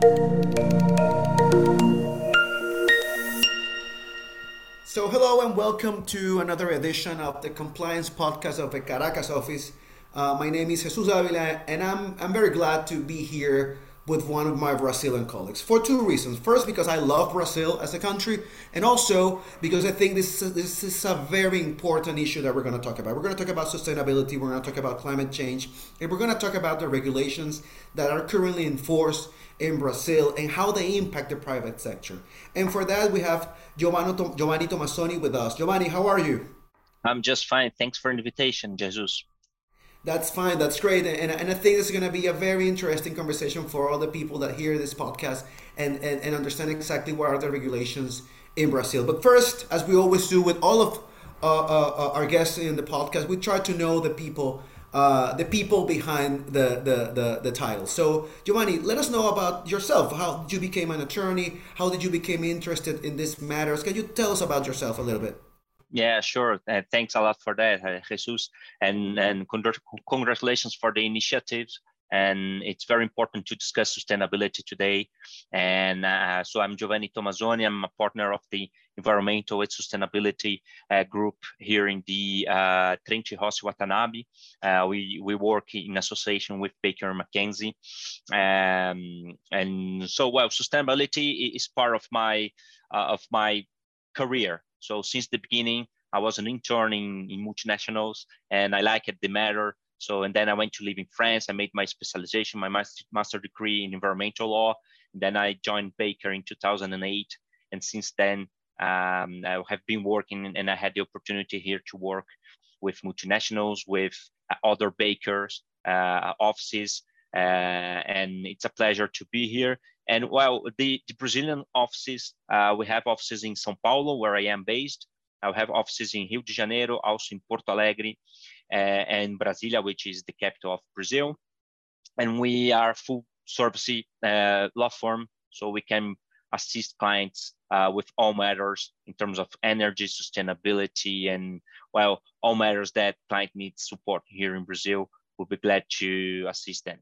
So, hello and welcome to another edition of the Compliance Podcast of the Caracas office. Uh, my name is Jesus Davila, and I'm, I'm very glad to be here with one of my Brazilian colleagues for two reasons. First, because I love Brazil as a country, and also because I think this, this is a very important issue that we're going to talk about. We're going to talk about sustainability, we're going to talk about climate change, and we're going to talk about the regulations that are currently enforced in Brazil and how they impact the private sector. And for that, we have Giovani, Giovani Tomasoni with us. Giovani, how are you? I'm just fine. Thanks for the invitation, Jesus. That's fine. That's great. And, and I think this is going to be a very interesting conversation for all the people that hear this podcast and, and, and understand exactly what are the regulations in Brazil. But first, as we always do with all of uh, uh, uh our guests in the podcast, we try to know the people uh, the people behind the, the, the, the, title. So, Giovani, let us know about yourself. How you became an attorney? How did you become interested in these matters? Can you tell us about yourself a little bit? Yeah, sure. Uh, thanks a lot for that, uh, Jesus, and and congratulations for the initiatives and it's very important to discuss sustainability today. And uh, so I'm Giovani Tomasoni. I'm a partner of the Environmental and Sustainability uh, Group here in the uh, Trench Rossi Watanabe. Uh, we, we work in association with Baker McKenzie. Um, and so, well, sustainability is part of my, uh, of my career. So since the beginning, I was an intern in, in multinationals and I liked the matter so, and then I went to live in France. I made my specialization, my master, master degree in environmental law. And then I joined Baker in 2008. And since then, um, I have been working and I had the opportunity here to work with multinationals, with uh, other bakers, uh, offices. Uh, and it's a pleasure to be here. And well, the, the Brazilian offices, uh, we have offices in Sao Paulo, where I am based. I have offices in Rio de Janeiro, also in Porto Alegre, uh, and Brasilia, which is the capital of Brazil. And we are full service uh, law firm, so we can assist clients uh, with all matters in terms of energy sustainability and well all matters that client needs support here in brazil we'll be glad to assist them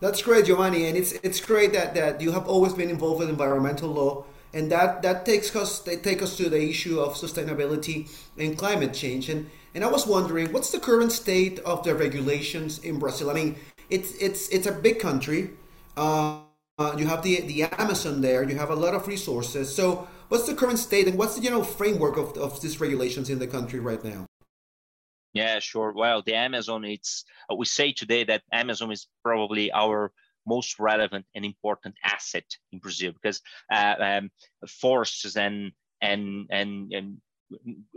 that's great giovani and it's it's great that that you have always been involved with environmental law and that that takes us they take us to the issue of sustainability and climate change. And and I was wondering what's the current state of the regulations in Brazil? I mean it's it's it's a big country. Uh, uh, you have the the Amazon there you have a lot of resources. So what's the current state and what's the general framework of, of these regulations in the country right now yeah sure well the Amazon it's uh, we say today that Amazon is probably our most relevant and important asset in Brazil because uh, um, forests and and and and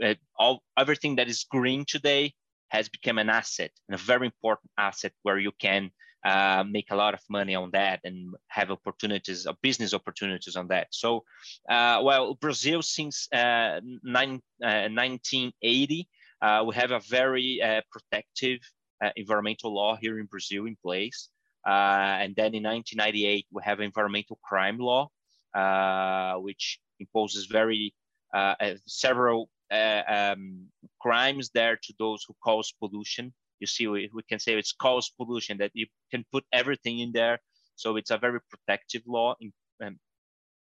uh, all everything that is green today has become an asset and a very important asset where you can uh, make a lot of money on that and have opportunities, uh, business opportunities on that. So, uh, well, Brazil since uh, nine, 1980, uh, we have a very protective environmental law here in Brazil in place. Uh, and then in 1998, we have environmental crime law, uh, which imposes very uh, several um, crimes there to those who cause pollution. You see, we, we can say it's cause pollution that you can put everything in there. So it's a very protective law. In, um,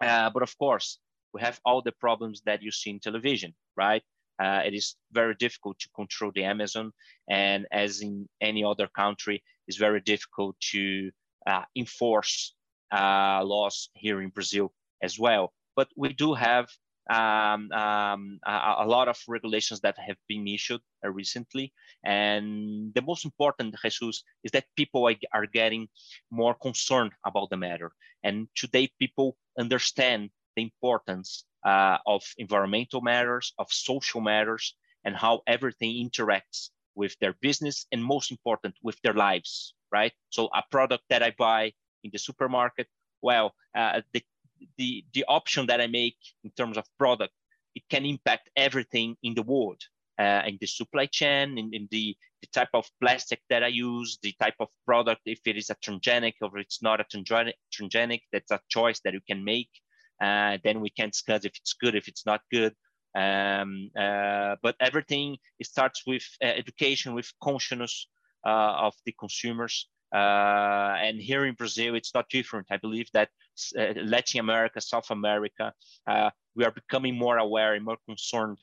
uh, but of course, we have all the problems that you see in television, right? Uh, it is very difficult to control the Amazon. And as in any other country, it's very difficult to uh, enforce uh, laws here in Brazil as well. But we do have um, um, a, a, lot of regulations that have been issued uh, recently. And the most important, Jesus, is that people are getting more concerned about the matter. And today, people understand the importance uh, of environmental matters, of social matters, and how everything interacts with their business and most important with their lives, right? So a product that I buy in the supermarket, well, uh, the, the, the option that I make in terms of product, it can impact everything in the world, uh, in the supply chain, in, in the, the type of plastic that I use, the type of product, if it is a transgenic or it's not a transgenic, transgenic that's a choice that you can make. Uh, then we can discuss if it's good, if it's not good. Um, uh, but everything starts with uh, education, with consciousness uh, of the consumers. Uh, and here in Brazil, it's not different. I believe that Latin America, South America, we are becoming more aware and more concerned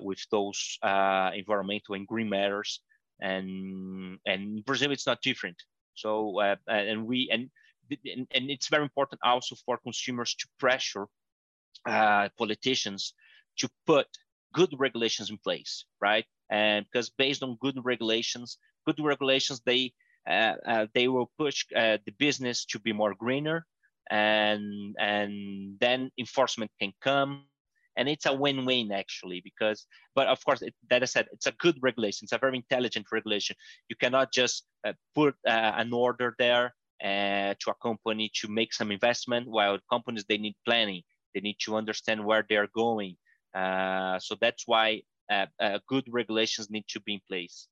with those environmental and green matters. And and Brazil, it's not different. So uh, and we and, and it's very important also for consumers to pressure politicians to put good regulations in place, right? And because based on good regulations, good regulations, they uh, uh, they will push uh, the business to be more greener, and and then enforcement can come, and it's a win-win actually because. But of course, it, that I said, it's a good regulation. It's a very intelligent regulation. You cannot just uh, put uh, an order there uh, to a company to make some investment, while companies they need planning. They need to understand where they're going. uh, so that's why good regulations need to be in place.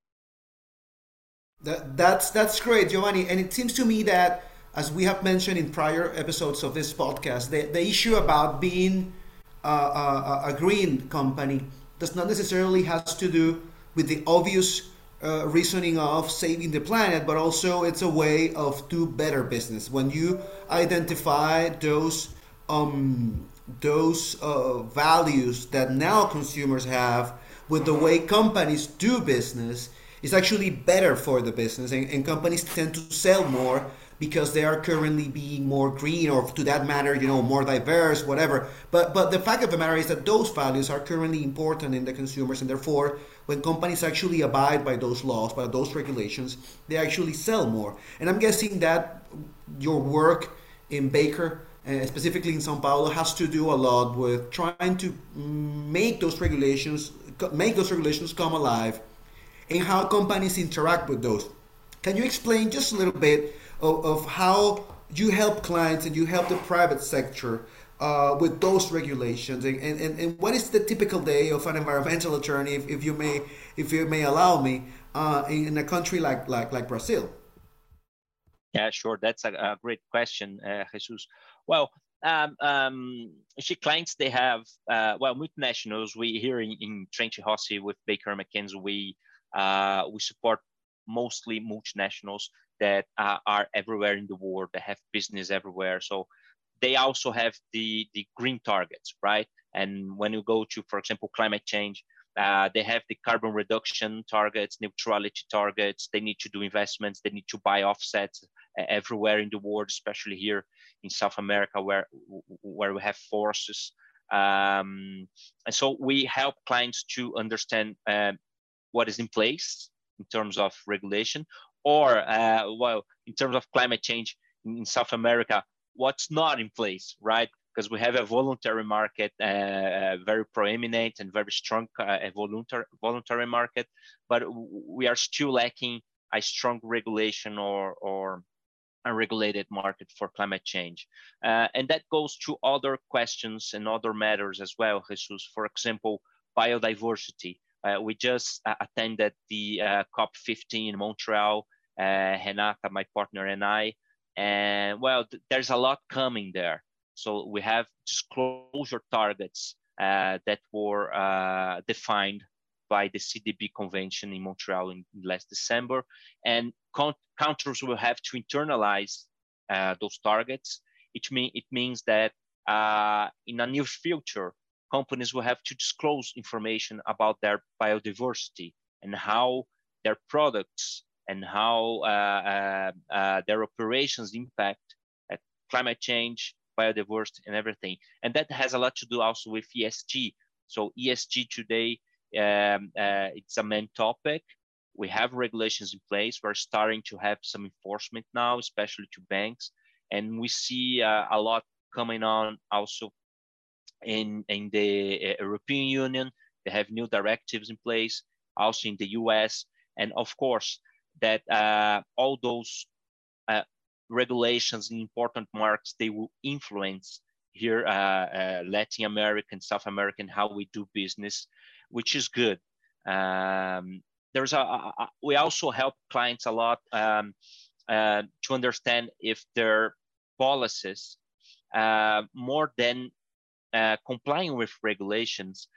That, that's that's great, Giovani. And it seems to me that, as we have mentioned in prior episodes of this podcast, the, the issue about being a, a, a green company does not necessarily has to do with the obvious uh, reasoning of saving the planet, but also it's a way of do better business. When you identify those um, those uh, values that now consumers have with the way companies do business, is actually better for the business and, and, companies tend to sell more because they are currently being more green or to that matter you know more diverse whatever but but the fact of the matter is that those values are currently important in the consumers and therefore when companies actually abide by those laws by those regulations they actually sell more and i'm guessing that your work in baker uh, specifically in sao paulo has to do a lot with trying to make those regulations make those regulations come alive and how companies interact with those. Can you explain just a little bit of, of how you help clients and you help the private sector uh, with those regulations. And, and, and what is the typical day of an environmental attorney if, if you may if you may allow me uh, in a country like like like Brazil? Yeah sure. That's a, a great question uh, Jesus. Well um, um, she clients they have uh, well multinationals we here in, in Rossi with Baker McKenzie we uh, we support mostly multinationals that are everywhere in the world, that have business everywhere. So they also have the, the green targets, right? And when you go to, for example, climate change, uh, they have the carbon reduction targets, neutrality targets. They need to do investments. They need to buy offsets everywhere in the world, especially here in South America, where where we have forests. Um, and so we help clients to understand uh, what is in place in terms of regulation, or uh, well, in terms of climate change in South America, what's not in place, right? Because we have a voluntary market, uh, very proeminent and very strong uh, voluntary voluntary market, but we are still lacking a strong regulation or or unregulated market for climate change. Uh, and that goes to other questions and other matters as well, Jesus. For example, biodiversity. Uh, we just uh, attended the uh, COP15 in Montreal, Renata, my partner, and I. And well, th- there's a lot coming there. So we have disclosure targets that were defined by the CBD convention in Montreal in last December. And countries will have to internalize uh, those targets. It, mean, it means that uh, in a near future, companies will have to disclose information about their biodiversity and how their products and how uh, uh, uh, their operations impact climate change, biodiversity, and everything. And that has a lot to do also with ESG. So ESG today, um, it's a main topic. We have regulations in place. We're starting to have some enforcement now, especially to banks. And we see a lot coming on also in, in the European Union. They have new directives in place, also in the US. And of course, that uh, all those uh, regulations and important marks, they will influence here, uh, uh, Latin American, South American, how we do business, which is good. Um, there's a, a, we also help clients a lot um, uh, to understand if their policies more than complying with regulations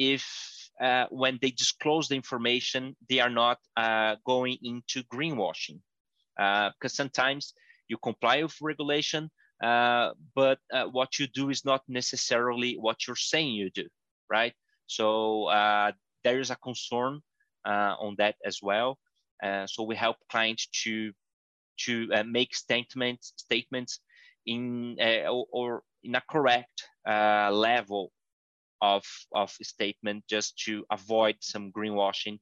if uh, when they disclose the information, they are not uh, going into greenwashing. because sometimes you comply with regulation, uh, but uh, what you do is not necessarily what you're saying you do, right? So uh, there is a concern uh, on that as well. Uh, so we help clients to to uh, make statements statements in or, or, in a correct level of of statement just to avoid some greenwashing,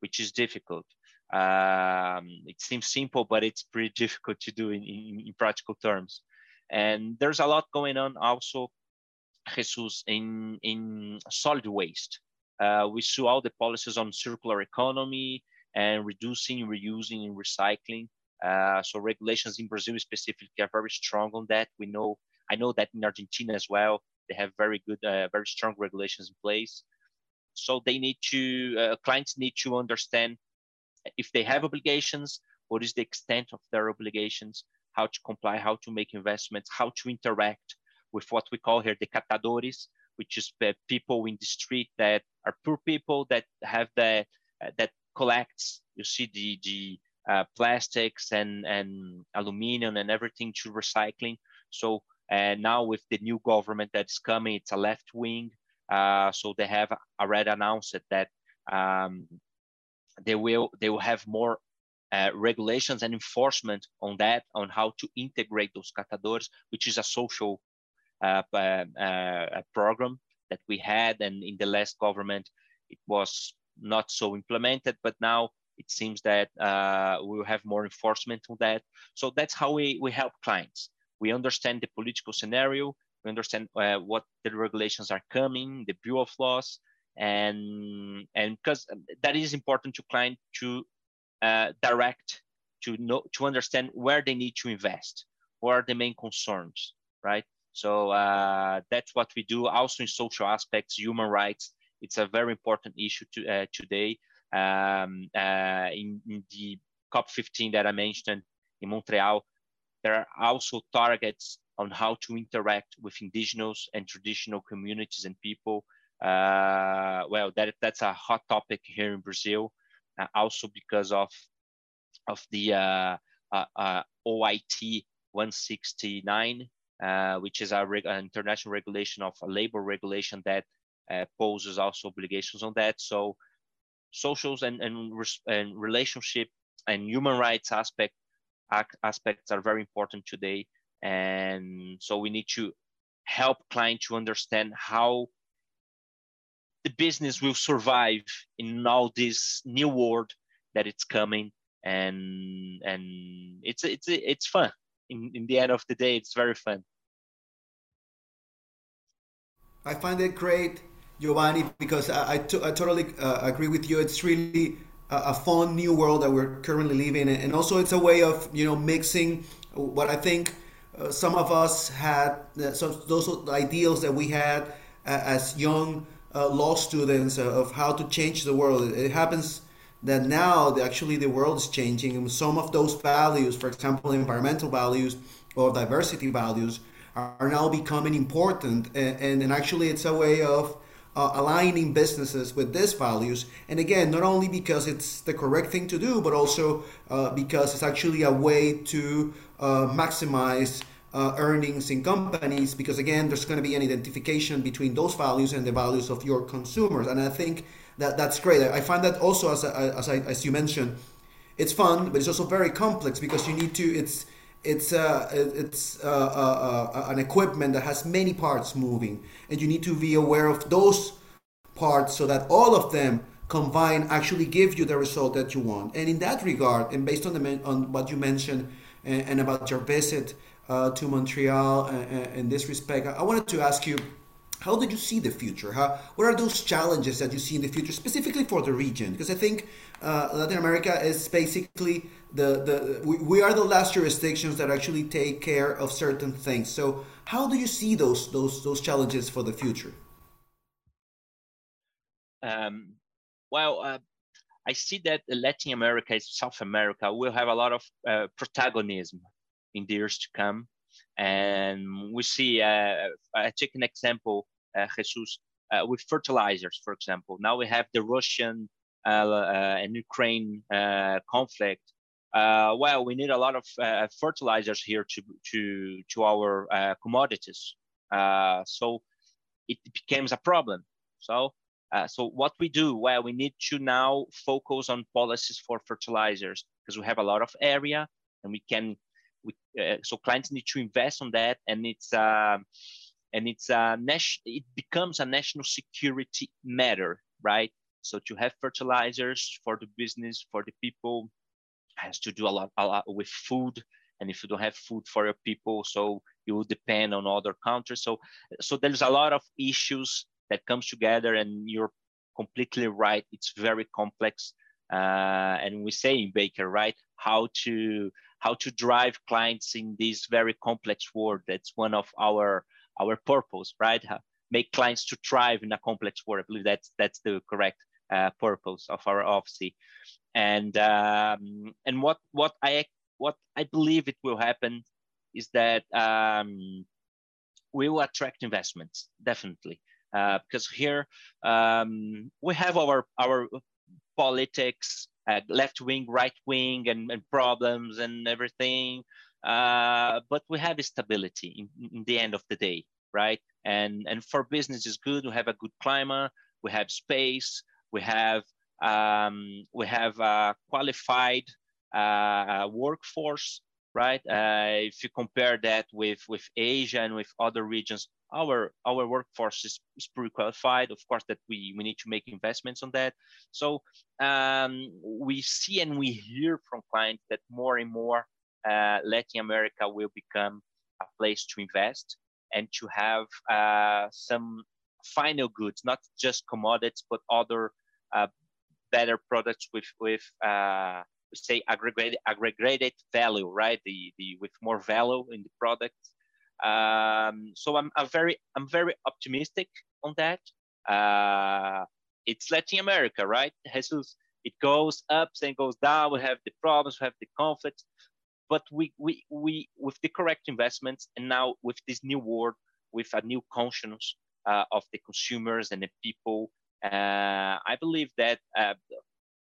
which is difficult. Um, it seems simple, but it's pretty difficult to do in, in, in practical terms. And there's a lot going on also, Jesus, in, in solid waste. Uh, we saw all the policies on circular economy and reducing, reusing, and recycling. Uh, so regulations in Brazil specifically are very strong on that. We know, I know that in Argentina as well, they have very good, uh, very strong regulations in place. So they need to, uh, clients need to understand if they have obligations, what is the extent of their obligations, how to comply, how to make investments, how to interact with what we call here the catadores, which is people in the street that are poor people that have the uh, that collects. You see the the uh, plastics and and aluminum and everything to recycling. So uh, now with the new government that's coming, it's a left wing. Uh, so they have already announced that um, they will they will have more uh, regulations and enforcement on that, on how to integrate those catadores, which is a social uh, uh, uh, program that we had. And in the last government, it was not so implemented, but now it seems that uh, we will have more enforcement on that. So that's how we, we help clients. We understand the political scenario, we understand uh, what the regulations are coming, the Bill of Laws, and and because that is important to client to uh, direct to know to understand where they need to invest what are the main concerns right? So uh, that's what we do. Also in social aspects human rights it's a very important issue to, uh, today. Um, uh, in, in, the cop 15 that i mentioned in montreal there are also targets on how to interact with indigenous and traditional communities and people uh, well, that that's a hot topic here in Brazil, uh, also because of of the uh, uh, uh OIT 169, uh, which is a reg- an international regulation of a labor regulation that poses also obligations on that. So, socials and and, and relationship and human rights aspect aspects are very important today, and so we need to help clients to understand how the business will survive in all this new world that it's coming. And and it's it's it's fun. In, in the end of the day it's very fun. I find it great giovani because i, I, totally uh, agree with you. It's really a, fun new world that we're currently living in and also it's a way of you know mixing what i think uh, some of us had uh, so those ideals that we had uh, as young uh, law students of how to change the world. It happens that now the, actually the world is changing, and some of those values, for example, environmental values or diversity values, are, are now becoming important. And, and, and, actually, it's a way of uh, aligning businesses with these values. And again, not only because it's the correct thing to do, but also uh, because it's actually a way to uh, maximize uh, earnings in companies because again there's going to be an identification between those values and the values of your consumers and i think that that's great i find that also as, a, as, I, as you mentioned it's fun but it's also very complex because you need to it's it's uh, it's uh, uh, uh, an equipment that has many parts moving and you need to be aware of those parts so that all of them combined actually give you the result that you want and in that regard and based on the on what you mentioned and, and about your visit uh, to Montreal in this respect. I wanted to ask you, how did you see the future? How, what are those challenges that you see in the future, specifically for the region? Because I think Latin America is basically the, the we, we, are the last jurisdictions that actually take care of certain things. So how do you see those those those challenges for the future? Um, well, uh, I see that Latin America, South America, will have a lot of uh, protagonism in the years to come. And we see, uh, I take an example, uh, Jesus, uh, with fertilizers, for example. Now we have the Russian uh, and Ukraine conflict. Uh, well, we need a lot of uh, fertilizers here to to to our uh, commodities. Uh, so it becomes a problem. So uh, so what we do, well, we need to now focus on policies for fertilizers because we have a lot of area and we can. We, uh, so clients need to invest on that, and it's um, and it's a national. It becomes a national security matter, right? So to have fertilizers for the business, for the people, has to do a lot, a lot with food. And if you don't have food for your people, so you will depend on other countries. So, so there's a lot of issues that comes together, and you're completely right. It's very complex, uh, and we say in Baker, right, how to how to drive clients in this very complex world. That's one of our our purpose, right? Make clients to thrive in a complex world. I believe that's that's the correct uh, purpose of our office. And um, and what what I what I believe it will happen is that um, we will attract investments definitely uh, because here um, we have our our politics, uh, left wing, right wing, and, and problems and everything. Uh, but we have stability in, in, the end of the day, right? And and for business is good. We have a good climate. We have space we have um, we have a qualified uh, workforce, right? Uh, if you compare that with with Asia and with other regions, our our workforce is, is pretty qualified. Of course, that we we need to make investments on that. So um, we see and we hear from clients that more and more uh, Latin America will become a place to invest and to have uh, some final goods, not just commodities, but other uh, better products with with uh, say aggregated aggregated value, right? The the with more value in the product. Um, so I'm, I'm very I'm very optimistic on that. Uh, it's Latin America, right? Jesus, it goes up and goes down. We have the problems, we have the conflicts, but we we we with the correct investments and now with this new world, with a new conscience of the consumers and the people. Uh, I believe that uh,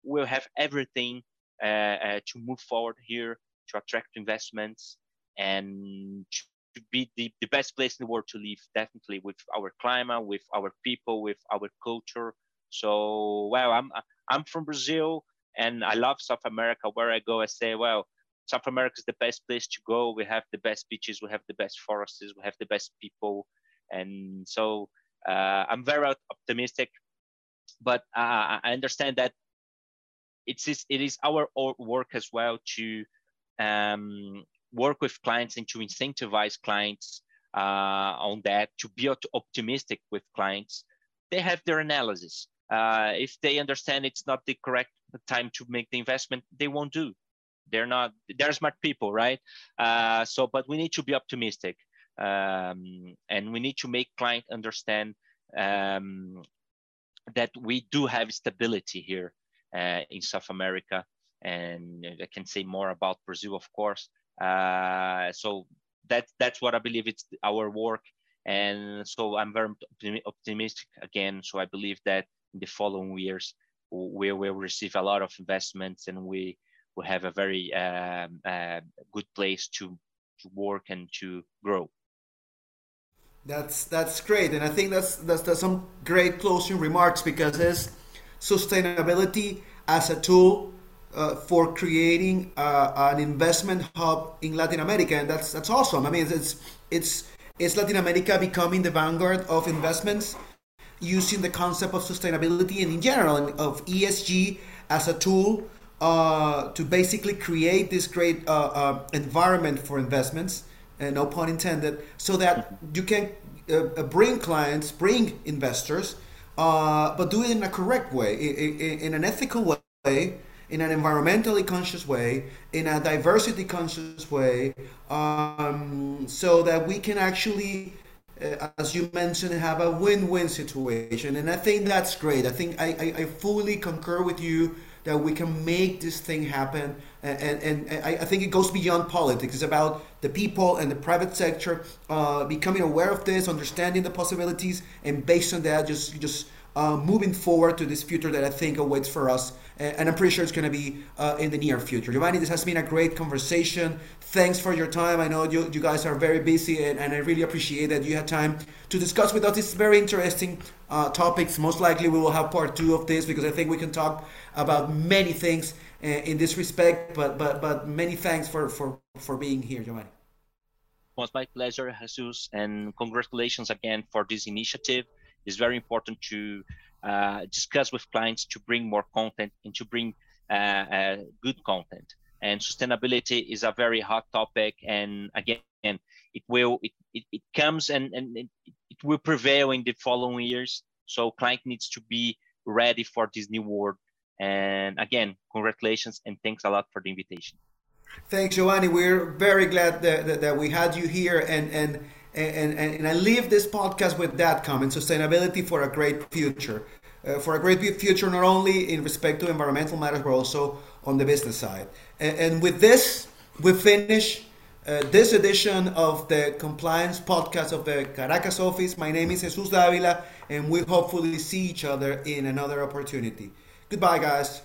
we'll have everything uh, to move forward here to attract investments and to be the, the best place in the world to live definitely with our climate with our people with our culture. So well i'm i'm from brazil and i love south america. Where i go i say well south america is the best place to go. We have the best beaches we have the best forests we have the best people and so uh, i'm very optimistic but uh, I understand that it's it is our work as well to um, work with clients and to incentivize clients uh, on that to be optimistic with clients. They have their analysis. Uh, if they understand it's not the correct time to make the investment, they won't do. They're not. They're smart people, right? Uh, so, but we need to be optimistic, um, and we need to make client understand um, that we do have stability here uh, in South America. And I can say more about Brazil, of course. Uh, so that, that's what I believe it's our work. And so I'm very optimistic again. So I believe that in the following years, we will receive a lot of investments and we will have a very um, uh, good place to, to work and to grow. That's that's great, and I think that's that's, that's some great closing remarks because it's sustainability as a tool uh, for creating uh, an investment hub in Latin America, and that's that's awesome. I mean, it's it's it's Latin America becoming the vanguard of investments using the concept of sustainability and in general of ESG as a tool uh, to basically create this great uh, uh, environment for investments uh, no pun intended, so that you can uh, uh, bring clients, bring investors, uh, but do it in a correct way, in, in, an ethical way, in an environmentally conscious way, in a diversity conscious way, um, so that we can actually, uh, as you mentioned, have a win-win situation. And I think that's great. I think I, I, I fully concur with you that we can make this thing happen. And, and, and I, think it goes beyond politics. It's about the people and the private sector uh, becoming aware of this, understanding the possibilities, and based on that, just just uh, moving forward to this future that I think awaits for us. And I'm pretty sure it's going to be uh, in the near future. Giovani, this has been a great conversation. Thanks for your time. I know you, you guys are very busy, and, and I really appreciate that you had time to discuss with us these very interesting uh, topics. Most likely, we will have part two of this because I think we can talk about many things in this respect. But but but many thanks for for for being here, Giovani. Was my pleasure, Jesus, and congratulations again for this initiative. It's very important to uh, discuss with clients to bring more content and to bring uh, uh, good content. And sustainability is a very hot topic. And again, it will it, it, it comes and, and it, it will prevail in the following years. So client needs to be ready for this new world. And again, congratulations and thanks a lot for the invitation. Thanks, Giovani. We're very glad that, that, that we had you here and and and, and, I leave this podcast with that comment sustainability for a great future. Uh, for a great future, not only in respect to environmental matters, but also on the business side. And, and with this, we finish uh, this edition of the Compliance Podcast of the Caracas office. My name is Jesus Davila, and we hopefully see each other in another opportunity. Goodbye, guys.